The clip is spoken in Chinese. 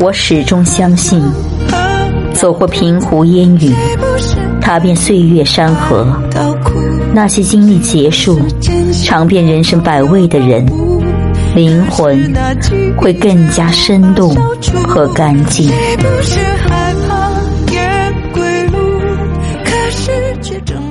我始终相信，走过平湖烟雨，踏遍岁月山河，那些经历结束，尝遍人生百味的人，灵魂会更加生动和干净。可是却整。